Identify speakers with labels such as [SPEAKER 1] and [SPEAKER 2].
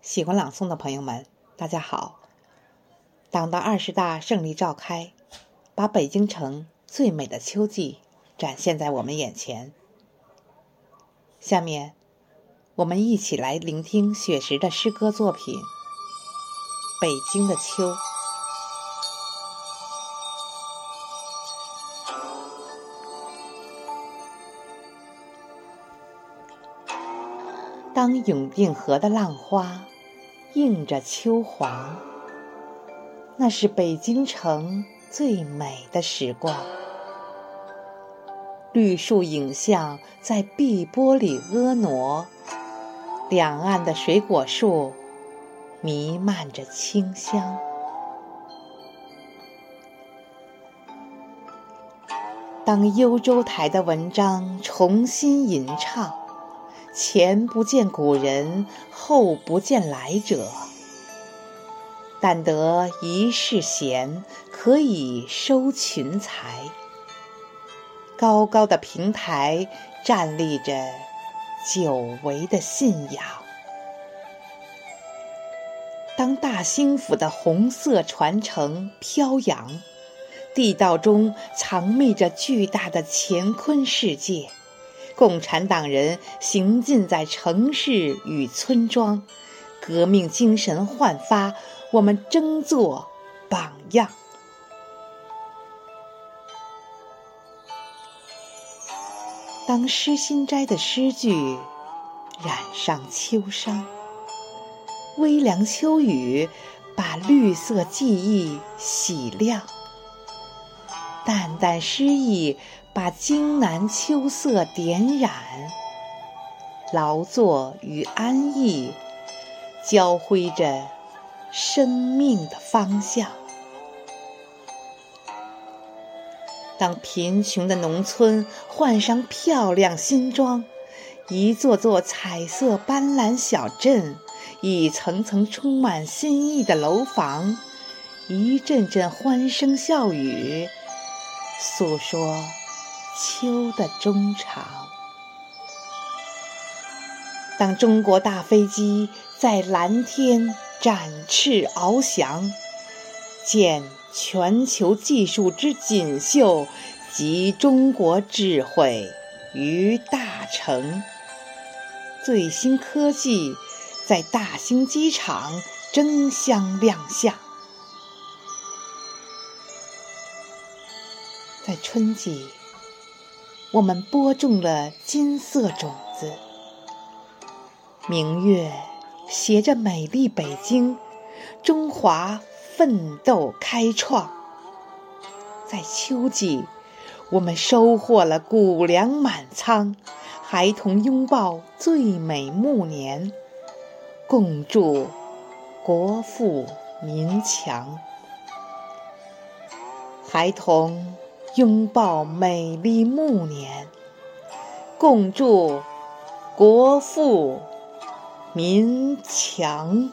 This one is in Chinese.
[SPEAKER 1] 喜欢朗诵的朋友们，大家好！党的二十大胜利召开，把北京城最美的秋季展现在我们眼前。下面，我们一起来聆听雪石的诗歌作品《北京的秋》。当永定河的浪花映着秋黄，那是北京城最美的时光。绿树影像在碧波里婀娜，两岸的水果树弥漫着清香。当幽州台的文章重新吟唱。前不见古人，后不见来者。但得一世闲，可以收群才。高高的平台站立着久违的信仰。当大兴府的红色传承飘扬，地道中藏匿着巨大的乾坤世界。共产党人行进在城市与村庄，革命精神焕发，我们争做榜样。当诗心斋的诗句染上秋殇，微凉秋雨把绿色记忆洗亮，淡淡诗意。把荆南秋色点染，劳作与安逸交辉着生命的方向。当贫穷的农村换上漂亮新装，一座座彩色斑斓小镇，一层层充满新意的楼房，一阵阵欢声笑语，诉说。秋的衷肠。当中国大飞机在蓝天展翅翱翔，见全球技术之锦绣，集中国智慧于大成。最新科技在大兴机场争相亮相，在春季。我们播种了金色种子，明月携着美丽北京，中华奋斗开创。在秋季，我们收获了谷粮满仓，孩童拥抱最美暮年，共祝国富民强。孩童。拥抱美丽暮年，共祝国富民强。